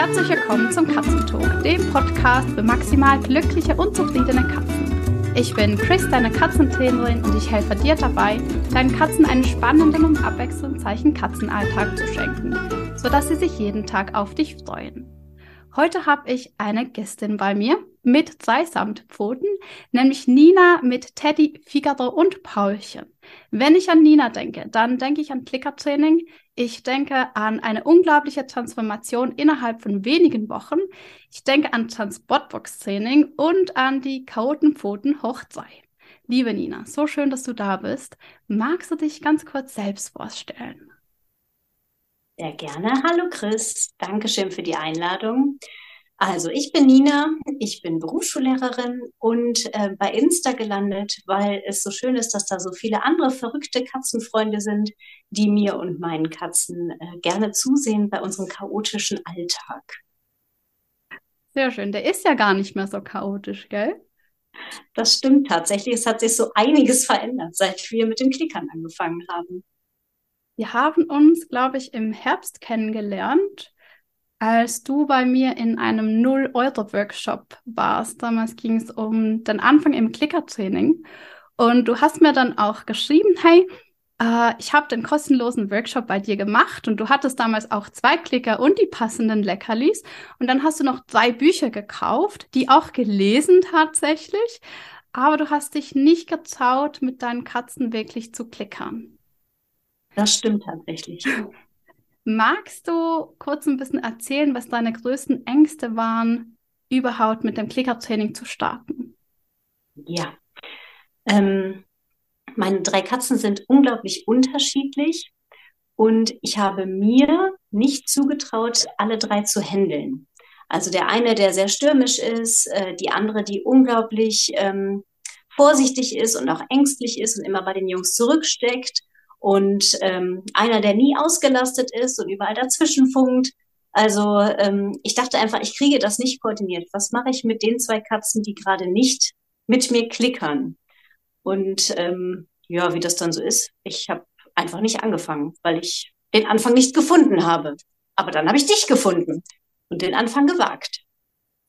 Herzlich willkommen zum Katzentalk, dem Podcast für maximal glückliche und zufriedene Katzen. Ich bin Chris, deine Katzentrainerin und ich helfe dir dabei, deinen Katzen einen spannenden und abwechslungsreichen Katzenalltag zu schenken, sodass sie sich jeden Tag auf dich freuen. Heute habe ich eine Gästin bei mir mit zwei Samtpfoten, nämlich Nina mit Teddy, Figaro und Paulchen. Wenn ich an Nina denke, dann denke ich an Klickertraining. Ich denke an eine unglaubliche Transformation innerhalb von wenigen Wochen. Ich denke an Transportbox-Training und an die Chaotenpfoten hoch zwei. Liebe Nina, so schön, dass du da bist. Magst du dich ganz kurz selbst vorstellen? Sehr gerne. Hallo Chris, Dankeschön für die Einladung. Also ich bin Nina, ich bin Berufsschullehrerin und äh, bei Insta gelandet, weil es so schön ist, dass da so viele andere verrückte Katzenfreunde sind, die mir und meinen Katzen äh, gerne zusehen bei unserem chaotischen Alltag. Sehr schön. Der ist ja gar nicht mehr so chaotisch, gell? Das stimmt tatsächlich. Es hat sich so einiges verändert, seit wir mit den Klickern angefangen haben. Wir haben uns, glaube ich, im Herbst kennengelernt als du bei mir in einem Null-Euro-Workshop warst. Damals ging es um den Anfang im Clicker-Training. Und du hast mir dann auch geschrieben, hey, äh, ich habe den kostenlosen Workshop bei dir gemacht und du hattest damals auch zwei Klicker und die passenden Leckerlis. Und dann hast du noch drei Bücher gekauft, die auch gelesen tatsächlich. Aber du hast dich nicht getraut, mit deinen Katzen wirklich zu klickern. Das stimmt tatsächlich. Magst du kurz ein bisschen erzählen, was deine größten Ängste waren, überhaupt mit dem Klickertraining zu starten? Ja. Ähm, meine drei Katzen sind unglaublich unterschiedlich und ich habe mir nicht zugetraut, alle drei zu handeln. Also der eine, der sehr stürmisch ist, äh, die andere, die unglaublich ähm, vorsichtig ist und auch ängstlich ist und immer bei den Jungs zurücksteckt und ähm, einer, der nie ausgelastet ist und überall dazwischen funkt. Also ähm, ich dachte einfach, ich kriege das nicht koordiniert. Was mache ich mit den zwei Katzen, die gerade nicht mit mir klickern? Und ähm, ja, wie das dann so ist, ich habe einfach nicht angefangen, weil ich den Anfang nicht gefunden habe. Aber dann habe ich dich gefunden und den Anfang gewagt.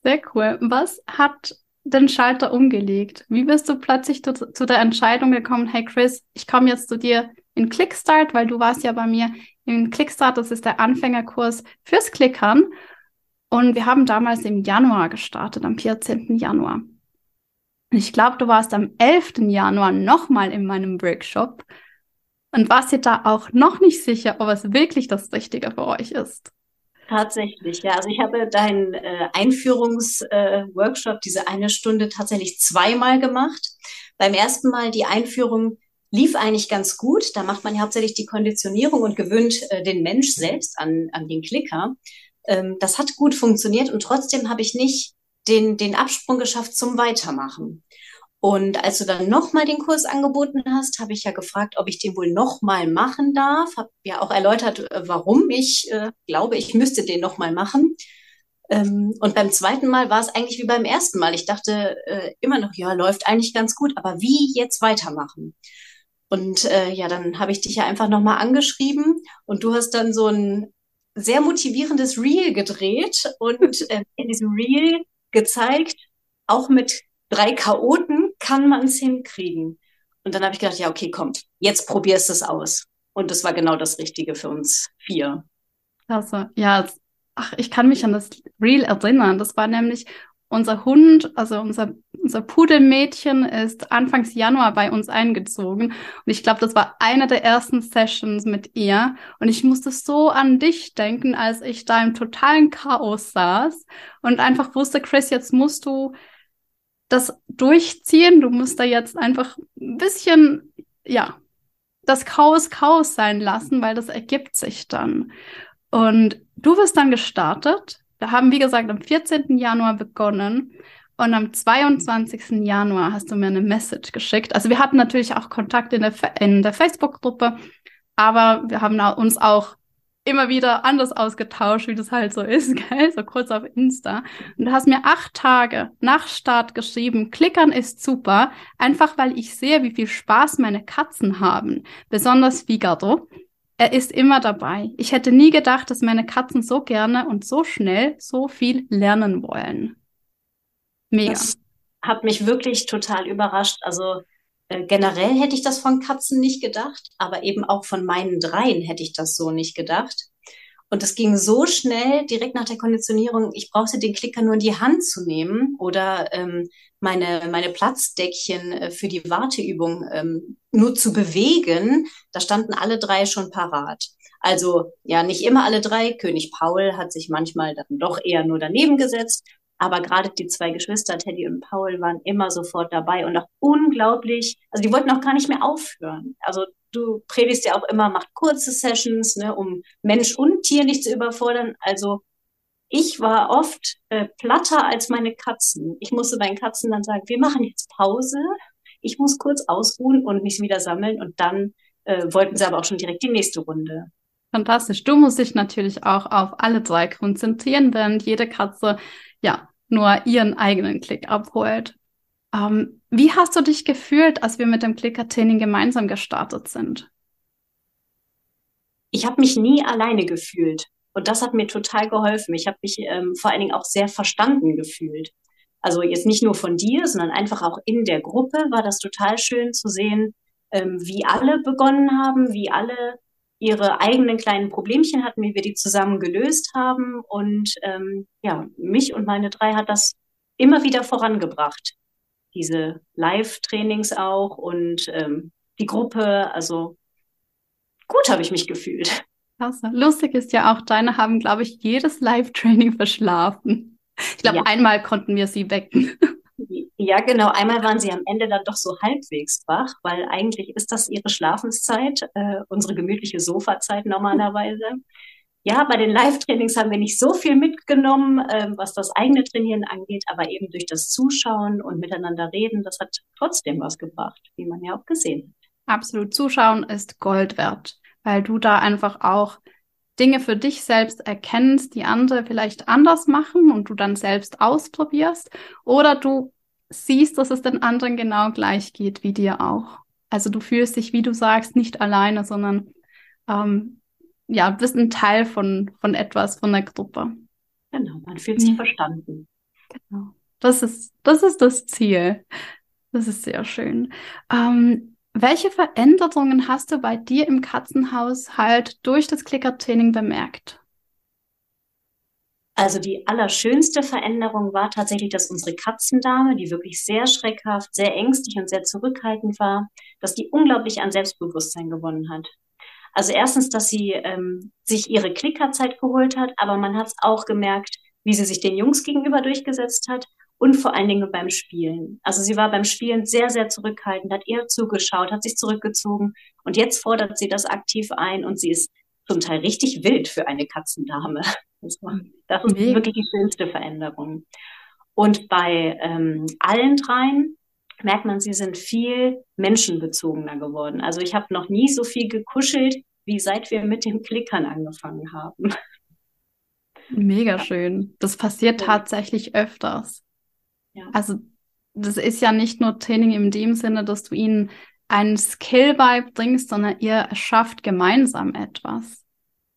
Sehr cool. Was hat den Schalter umgelegt? Wie bist du plötzlich zu, zu der Entscheidung gekommen, hey Chris, ich komme jetzt zu dir in Clickstart, weil du warst ja bei mir in Clickstart, das ist der Anfängerkurs fürs Klickern. Und wir haben damals im Januar gestartet, am 14. Januar. Und ich glaube, du warst am 11. Januar nochmal in meinem Workshop und warst dir da auch noch nicht sicher, ob es wirklich das Richtige für euch ist. Tatsächlich, ja. Also ich habe deinen äh, Einführungsworkshop, äh, diese eine Stunde, tatsächlich zweimal gemacht. Beim ersten Mal die Einführung lief eigentlich ganz gut. Da macht man hauptsächlich die Konditionierung und gewöhnt äh, den Mensch selbst an, an den Klicker. Ähm, das hat gut funktioniert und trotzdem habe ich nicht den, den Absprung geschafft zum Weitermachen. Und als du dann nochmal den Kurs angeboten hast, habe ich ja gefragt, ob ich den wohl nochmal machen darf. Habe ja auch erläutert, äh, warum ich äh, glaube, ich müsste den nochmal machen. Ähm, und beim zweiten Mal war es eigentlich wie beim ersten Mal. Ich dachte äh, immer noch, ja, läuft eigentlich ganz gut, aber wie jetzt weitermachen? Und äh, ja, dann habe ich dich ja einfach nochmal angeschrieben und du hast dann so ein sehr motivierendes Reel gedreht und äh, in diesem Reel gezeigt, auch mit drei Chaoten kann man es hinkriegen. Und dann habe ich gedacht, ja, okay, komm, jetzt probierst du es aus. Und das war genau das Richtige für uns vier. Klasse. Ja, ach, ich kann mich an das Reel erinnern. Das war nämlich unser Hund, also unser, unser Pudelmädchen ist Anfangs Januar bei uns eingezogen. Und ich glaube, das war eine der ersten Sessions mit ihr. Und ich musste so an dich denken, als ich da im totalen Chaos saß und einfach wusste, Chris, jetzt musst du das durchziehen. Du musst da jetzt einfach ein bisschen, ja, das Chaos Chaos sein lassen, weil das ergibt sich dann. Und du wirst dann gestartet wir haben, wie gesagt, am 14. Januar begonnen und am 22. Januar hast du mir eine Message geschickt. Also wir hatten natürlich auch Kontakt in der, in der Facebook-Gruppe, aber wir haben uns auch immer wieder anders ausgetauscht, wie das halt so ist, gell? so kurz auf Insta. Und du hast mir acht Tage nach Start geschrieben, Klickern ist super, einfach weil ich sehe, wie viel Spaß meine Katzen haben, besonders Figaro. Er ist immer dabei. Ich hätte nie gedacht, dass meine Katzen so gerne und so schnell so viel lernen wollen. Mega. Das hat mich wirklich total überrascht. Also generell hätte ich das von Katzen nicht gedacht, aber eben auch von meinen dreien hätte ich das so nicht gedacht. Und es ging so schnell, direkt nach der Konditionierung, ich brauchte den Klicker nur in die Hand zu nehmen oder ähm, meine, meine Platzdeckchen äh, für die Warteübung ähm, nur zu bewegen. Da standen alle drei schon parat. Also ja, nicht immer alle drei. König Paul hat sich manchmal dann doch eher nur daneben gesetzt. Aber gerade die zwei Geschwister, Teddy und Paul, waren immer sofort dabei und auch unglaublich, also die wollten auch gar nicht mehr aufhören. Also du predigst ja auch immer, macht kurze Sessions, ne, um Mensch und Tier nicht zu überfordern. Also ich war oft äh, platter als meine Katzen. Ich musste meinen Katzen dann sagen, wir machen jetzt Pause. Ich muss kurz ausruhen und mich wieder sammeln und dann äh, wollten sie aber auch schon direkt die nächste Runde. Fantastisch. Du musst dich natürlich auch auf alle drei konzentrieren, während jede Katze ja nur ihren eigenen Klick abholt. Ähm, wie hast du dich gefühlt, als wir mit dem Clicker-Training gemeinsam gestartet sind? Ich habe mich nie alleine gefühlt. Und das hat mir total geholfen. Ich habe mich ähm, vor allen Dingen auch sehr verstanden gefühlt. Also jetzt nicht nur von dir, sondern einfach auch in der Gruppe war das total schön zu sehen, ähm, wie alle begonnen haben, wie alle ihre eigenen kleinen Problemchen hatten, wie wir die zusammen gelöst haben. Und ähm, ja, mich und meine drei hat das immer wieder vorangebracht. Diese Live-Trainings auch und ähm, die Gruppe. Also gut habe ich mich gefühlt. Klasse. Lustig ist ja auch, deine haben, glaube ich, jedes Live-Training verschlafen. Ich glaube, ja. einmal konnten wir sie wecken. Ja, genau. Einmal waren sie am Ende dann doch so halbwegs wach, weil eigentlich ist das ihre Schlafenszeit, äh, unsere gemütliche Sofazeit normalerweise. Ja, bei den Live-Trainings haben wir nicht so viel mitgenommen, äh, was das eigene Trainieren angeht, aber eben durch das Zuschauen und miteinander reden, das hat trotzdem was gebracht, wie man ja auch gesehen hat. Absolut. Zuschauen ist Gold wert, weil du da einfach auch Dinge für dich selbst erkennst, die andere vielleicht anders machen und du dann selbst ausprobierst. Oder du siehst, dass es den anderen genau gleich geht wie dir auch. Also du fühlst dich, wie du sagst, nicht alleine, sondern ähm, ja, bist ein Teil von, von etwas, von der Gruppe. Genau, man fühlt sich ja. verstanden. Genau. Das ist, das ist das Ziel. Das ist sehr schön. Ähm, welche Veränderungen hast du bei dir im Katzenhaushalt durch das Clicker-Training bemerkt? Also die allerschönste Veränderung war tatsächlich, dass unsere Katzendame, die wirklich sehr schreckhaft, sehr ängstlich und sehr zurückhaltend war, dass die unglaublich an Selbstbewusstsein gewonnen hat. Also erstens, dass sie ähm, sich ihre Klickerzeit geholt hat, aber man hat es auch gemerkt, wie sie sich den Jungs gegenüber durchgesetzt hat und vor allen Dingen beim Spielen. Also sie war beim Spielen sehr, sehr zurückhaltend, hat eher zugeschaut, hat sich zurückgezogen und jetzt fordert sie das aktiv ein und sie ist zum Teil richtig wild für eine Katzendame. Das, das ist nee. wirklich die schönste Veränderung. Und bei ähm, allen dreien merkt man, sie sind viel menschenbezogener geworden. Also ich habe noch nie so viel gekuschelt, wie seit wir mit dem Klickern angefangen haben. Mega schön. Das passiert ja. tatsächlich öfters. Ja. Also das ist ja nicht nur Training in dem Sinne, dass du ihnen einen Skill beibringst, sondern ihr erschafft gemeinsam etwas.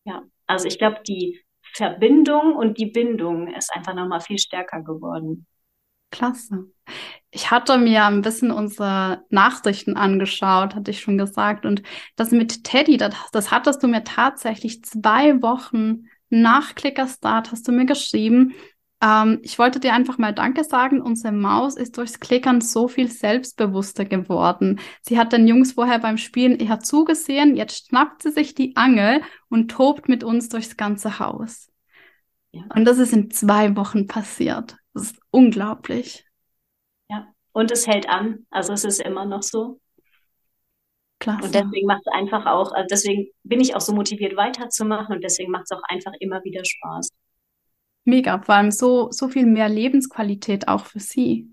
Ja, also ich glaube, die Verbindung und die Bindung ist einfach nochmal viel stärker geworden. Klasse. Ich hatte mir ein bisschen unsere Nachrichten angeschaut, hatte ich schon gesagt. Und das mit Teddy, das, das hattest du mir tatsächlich zwei Wochen nach Clickerstart, hast du mir geschrieben. Ähm, ich wollte dir einfach mal Danke sagen. Unsere Maus ist durchs Klickern so viel selbstbewusster geworden. Sie hat den Jungs vorher beim Spielen eher zugesehen. Jetzt schnappt sie sich die Angel und tobt mit uns durchs ganze Haus. Ja. Und das ist in zwei Wochen passiert. Das ist unglaublich. Ja, und es hält an. Also es ist immer noch so. Klasse. Und deswegen macht es einfach auch, also deswegen bin ich auch so motiviert weiterzumachen und deswegen macht es auch einfach immer wieder Spaß. Mega, vor allem so, so viel mehr Lebensqualität auch für sie.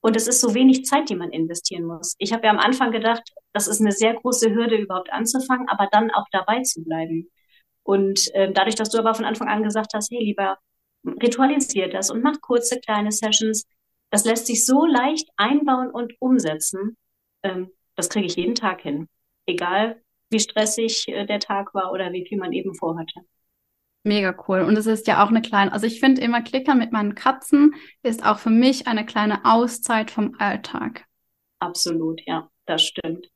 Und es ist so wenig Zeit, die man investieren muss. Ich habe ja am Anfang gedacht, das ist eine sehr große Hürde, überhaupt anzufangen, aber dann auch dabei zu bleiben. Und äh, dadurch, dass du aber von Anfang an gesagt hast, hey, lieber ritualisiert das und mach kurze kleine Sessions, das lässt sich so leicht einbauen und umsetzen. Ähm, das kriege ich jeden Tag hin. Egal, wie stressig äh, der Tag war oder wie viel man eben vorhatte. Mega cool. Und es ist ja auch eine kleine, also ich finde immer Klickern mit meinen Katzen ist auch für mich eine kleine Auszeit vom Alltag. Absolut, ja, das stimmt.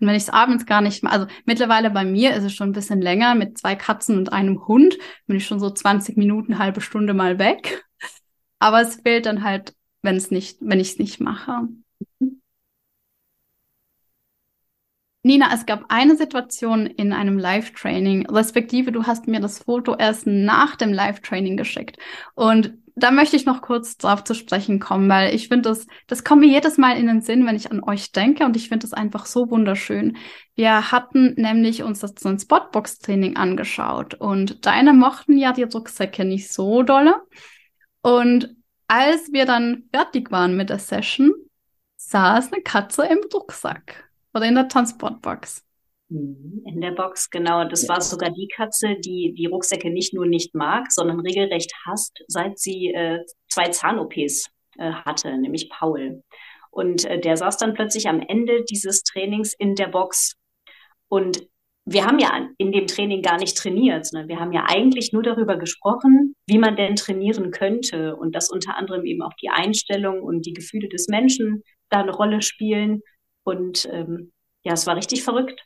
Und wenn ich es abends gar nicht mehr, also mittlerweile bei mir ist es schon ein bisschen länger mit zwei Katzen und einem Hund, bin ich schon so 20 Minuten, halbe Stunde mal weg. Aber es fehlt dann halt, wenn es nicht, wenn ich es nicht mache. Nina, es gab eine Situation in einem Live-Training, respektive du hast mir das Foto erst nach dem Live-Training geschickt. Und da möchte ich noch kurz drauf zu sprechen kommen, weil ich finde, das, das kommt mir jedes Mal in den Sinn, wenn ich an euch denke und ich finde das einfach so wunderschön. Wir hatten nämlich uns das so ein Spotbox-Training angeschaut und deine mochten ja die Rucksäcke nicht so dolle. Und als wir dann fertig waren mit der Session, saß eine Katze im Rucksack oder in der Transportbox. Mhm, in der Box, genau. Das war sogar die Katze, die die Rucksäcke nicht nur nicht mag, sondern regelrecht hasst, seit sie äh, zwei Zahn-OPs äh, hatte, nämlich Paul. Und äh, der saß dann plötzlich am Ende dieses Trainings in der Box. Und wir haben ja in dem Training gar nicht trainiert, sondern wir haben ja eigentlich nur darüber gesprochen, wie man denn trainieren könnte und dass unter anderem eben auch die Einstellung und die Gefühle des Menschen da eine Rolle spielen. Und ähm, ja, es war richtig verrückt.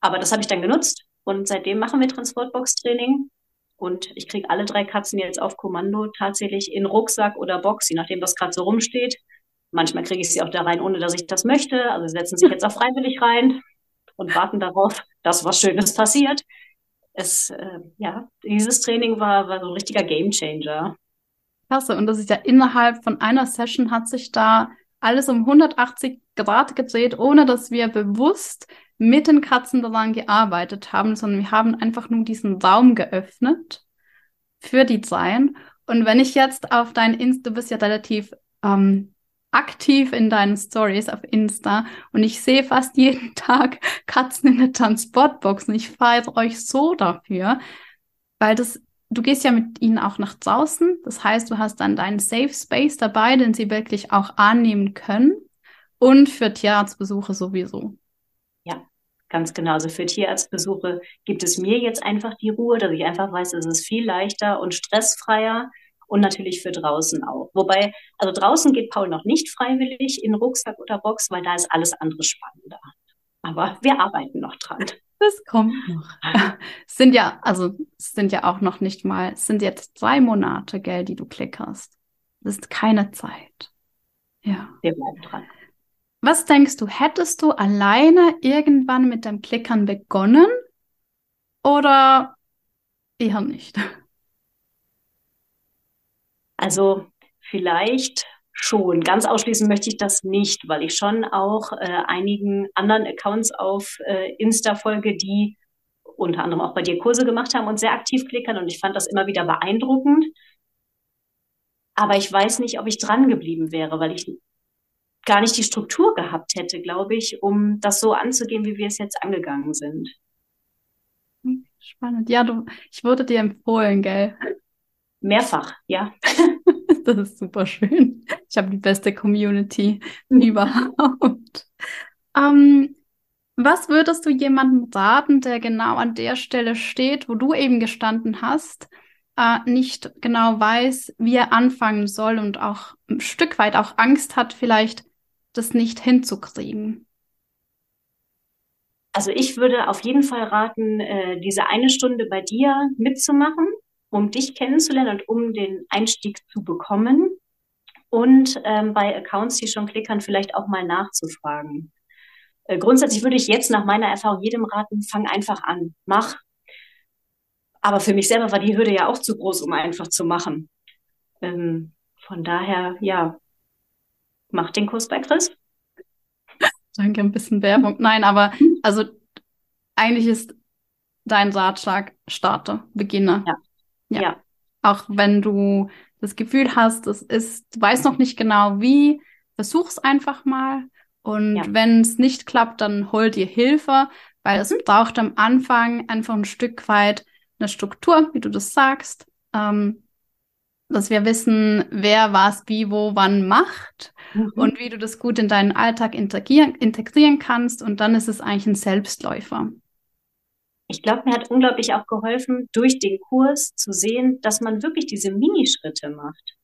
Aber das habe ich dann genutzt und seitdem machen wir Transportbox-Training. Und ich kriege alle drei Katzen jetzt auf Kommando tatsächlich in Rucksack oder Box, je nachdem, was gerade so rumsteht. Manchmal kriege ich sie auch da rein, ohne dass ich das möchte. Also setzen sich jetzt auch freiwillig rein und warten darauf, dass was Schönes passiert. Es, äh, ja, dieses Training war, war so ein richtiger Gamechanger. Klasse. Und das ist ja innerhalb von einer Session hat sich da alles um 180 Grad gedreht, ohne dass wir bewusst mit den Katzen daran gearbeitet haben, sondern wir haben einfach nur diesen Raum geöffnet für die Dreien. Und wenn ich jetzt auf dein Insta, du bist ja relativ ähm, aktiv in deinen Stories auf Insta und ich sehe fast jeden Tag Katzen in der Transportbox und ich feiere euch so dafür, weil das, du gehst ja mit ihnen auch nach draußen. Das heißt, du hast dann deinen Safe Space dabei, den sie wirklich auch annehmen können und für Tierarztbesuche sowieso. Ganz genau. Also für Tierarztbesuche gibt es mir jetzt einfach die Ruhe, dass ich einfach weiß, es ist viel leichter und stressfreier und natürlich für draußen auch. Wobei, also draußen geht Paul noch nicht freiwillig in Rucksack oder Box, weil da ist alles andere spannender. Aber wir arbeiten noch dran. Das kommt noch. Es sind ja, also es sind ja auch noch nicht mal, es sind jetzt drei Monate, gell, die du klickerst. Das ist keine Zeit. Ja. Wir bleiben dran. Was denkst du, hättest du alleine irgendwann mit dem Klickern begonnen oder eher nicht? Also vielleicht schon. Ganz ausschließen möchte ich das nicht, weil ich schon auch äh, einigen anderen Accounts auf äh, Insta folge, die unter anderem auch bei dir Kurse gemacht haben und sehr aktiv klickern und ich fand das immer wieder beeindruckend. Aber ich weiß nicht, ob ich dran geblieben wäre, weil ich gar nicht die Struktur gehabt hätte, glaube ich, um das so anzugehen, wie wir es jetzt angegangen sind. Spannend. Ja, du, ich wurde dir empfohlen, gell? Mehrfach, ja. das ist super schön. Ich habe die beste Community überhaupt. Ähm, was würdest du jemandem raten, der genau an der Stelle steht, wo du eben gestanden hast, äh, nicht genau weiß, wie er anfangen soll und auch ein Stück weit auch Angst hat, vielleicht das nicht hinzukriegen? Also ich würde auf jeden Fall raten, äh, diese eine Stunde bei dir mitzumachen, um dich kennenzulernen und um den Einstieg zu bekommen. Und ähm, bei Accounts, die schon klickern, vielleicht auch mal nachzufragen. Äh, grundsätzlich würde ich jetzt nach meiner Erfahrung jedem raten, fang einfach an, mach. Aber für mich selber war die Hürde ja auch zu groß, um einfach zu machen. Ähm, von daher, ja, mach den Kurs bei Chris. Danke, ein bisschen Werbung. Nein, aber also eigentlich ist dein Ratschlag starte, beginne. Ja. Ja. ja. Auch wenn du das Gefühl hast, es ist, du weißt noch nicht genau wie, versuch's einfach mal. Und ja. wenn es nicht klappt, dann hol dir Hilfe, weil mhm. es braucht am Anfang einfach ein Stück weit eine Struktur, wie du das sagst. Ähm, dass wir wissen, wer was wie wo wann macht mhm. und wie du das gut in deinen Alltag integrieren, integrieren kannst. Und dann ist es eigentlich ein Selbstläufer. Ich glaube, mir hat unglaublich auch geholfen, durch den Kurs zu sehen, dass man wirklich diese Minischritte macht.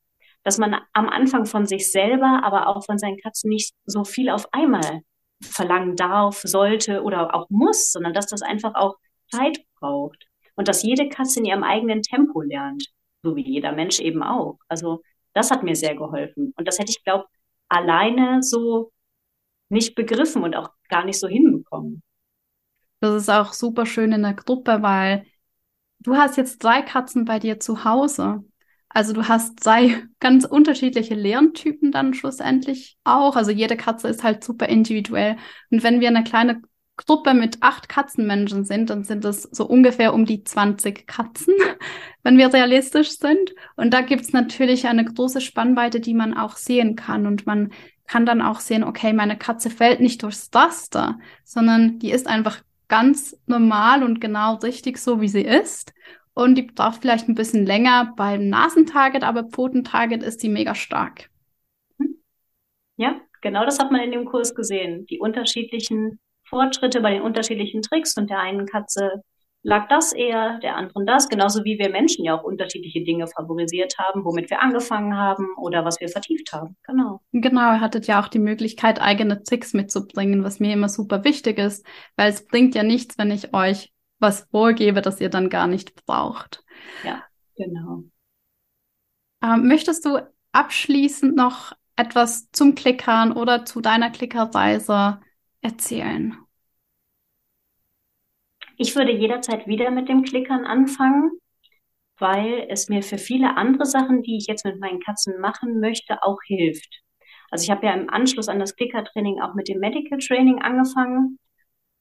Dass man am Anfang von sich selber, aber auch von seinen Katzen nicht so viel auf einmal verlangen darf, sollte oder auch muss, sondern dass das einfach auch Zeit braucht. Und dass jede Katze in ihrem eigenen Tempo lernt, so wie jeder Mensch eben auch. Also das hat mir sehr geholfen. Und das hätte ich, glaube alleine so nicht begriffen und auch gar nicht so hinbekommen. Das ist auch super schön in der Gruppe, weil du hast jetzt drei Katzen bei dir zu Hause. Also du hast zwei ganz unterschiedliche Lerntypen dann schlussendlich auch. Also jede Katze ist halt super individuell. Und wenn wir eine kleine Gruppe mit acht Katzenmenschen sind, dann sind es so ungefähr um die 20 Katzen, wenn wir realistisch sind. Und da gibt's natürlich eine große Spannweite, die man auch sehen kann. Und man kann dann auch sehen, okay, meine Katze fällt nicht durchs Raster, sondern die ist einfach ganz normal und genau richtig so, wie sie ist. Und die braucht vielleicht ein bisschen länger beim Nasentarget, aber Pfotentarget ist die mega stark. Ja, genau das hat man in dem Kurs gesehen. Die unterschiedlichen Fortschritte bei den unterschiedlichen Tricks und der einen Katze lag das eher, der anderen das, genauso wie wir Menschen ja auch unterschiedliche Dinge favorisiert haben, womit wir angefangen haben oder was wir vertieft haben. Genau. Genau, ihr hattet ja auch die Möglichkeit, eigene Tricks mitzubringen, was mir immer super wichtig ist, weil es bringt ja nichts, wenn ich euch was vorgebe, das ihr dann gar nicht braucht. Ja, genau. Ähm, möchtest du abschließend noch etwas zum Klickern oder zu deiner Klickerreise erzählen? Ich würde jederzeit wieder mit dem Klickern anfangen, weil es mir für viele andere Sachen, die ich jetzt mit meinen Katzen machen möchte, auch hilft. Also ich habe ja im Anschluss an das Klicker-Training auch mit dem Medical Training angefangen.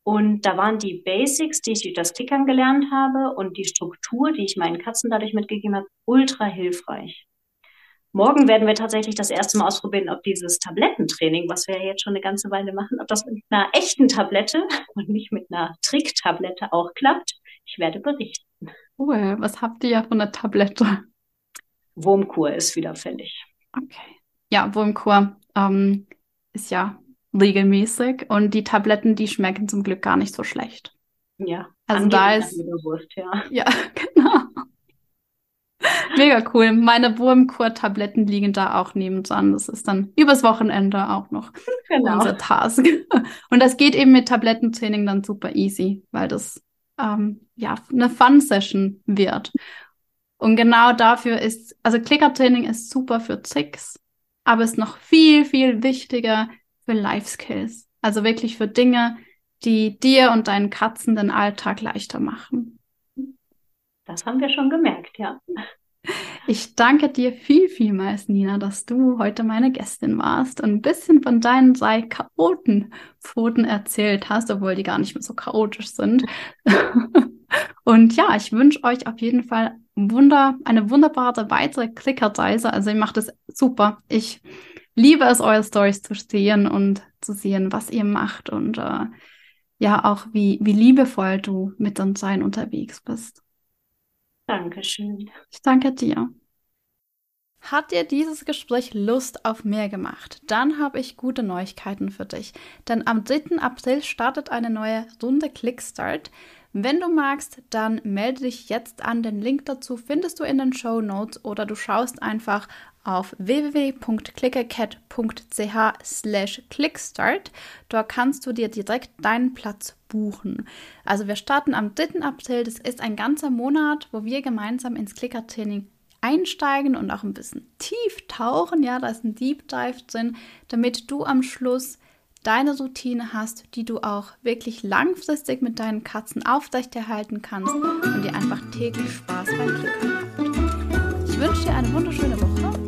Und da waren die Basics, die ich durch das Klickern gelernt habe und die Struktur, die ich meinen Katzen dadurch mitgegeben habe, ultra hilfreich. Morgen werden wir tatsächlich das erste Mal ausprobieren, ob dieses Tablettentraining, was wir ja jetzt schon eine ganze Weile machen, ob das mit einer echten Tablette und nicht mit einer Tricktablette auch klappt. Ich werde berichten. Cool. Was habt ihr ja von der Tablette? Wurmkur ist wieder fällig. Okay. Ja, Wurmkur ähm, ist ja regelmäßig und die Tabletten, die schmecken zum Glück gar nicht so schlecht. Ja. Also da ist. Wurst, ja. ja, genau. Mega cool. Meine Wurmkur-Tabletten liegen da auch nebendran. Das ist dann übers Wochenende auch noch genau. unser Task. Und das geht eben mit Tablettentraining dann super easy, weil das ähm, ja eine Fun-Session wird. Und genau dafür ist, also Clicker-Training ist super für Tricks, aber ist noch viel, viel wichtiger für Life-Skills. Also wirklich für Dinge, die dir und deinen Katzen den Alltag leichter machen. Das haben wir schon gemerkt, ja. Ich danke dir viel, vielmals, Nina, dass du heute meine Gästin warst und ein bisschen von deinen drei Chaotenpfoten erzählt hast, obwohl die gar nicht mehr so chaotisch sind. und ja, ich wünsche euch auf jeden Fall wunder, eine wunderbare weitere Klickerreise. Also ihr macht es super. Ich liebe es, eure Stories zu sehen und zu sehen, was ihr macht und äh, ja auch wie, wie liebevoll du mit uns sein unterwegs bist. Dankeschön. Ich danke dir. Hat dir dieses Gespräch Lust auf mehr gemacht? Dann habe ich gute Neuigkeiten für dich. Denn am 3. April startet eine neue Runde Clickstart. Wenn du magst, dann melde dich jetzt an. Den Link dazu findest du in den Show Notes oder du schaust einfach auf www.clickercat.ch slash clickstart. Dort kannst du dir direkt deinen Platz buchen. Also wir starten am 3. April. Das ist ein ganzer Monat, wo wir gemeinsam ins Clicker-Training einsteigen und auch ein bisschen tief tauchen. Ja, da ist ein Deep Dive drin, damit du am Schluss deine Routine hast, die du auch wirklich langfristig mit deinen Katzen aufrechterhalten kannst und dir einfach täglich Spaß beim Klickern habt. Ich wünsche dir eine wunderschöne Woche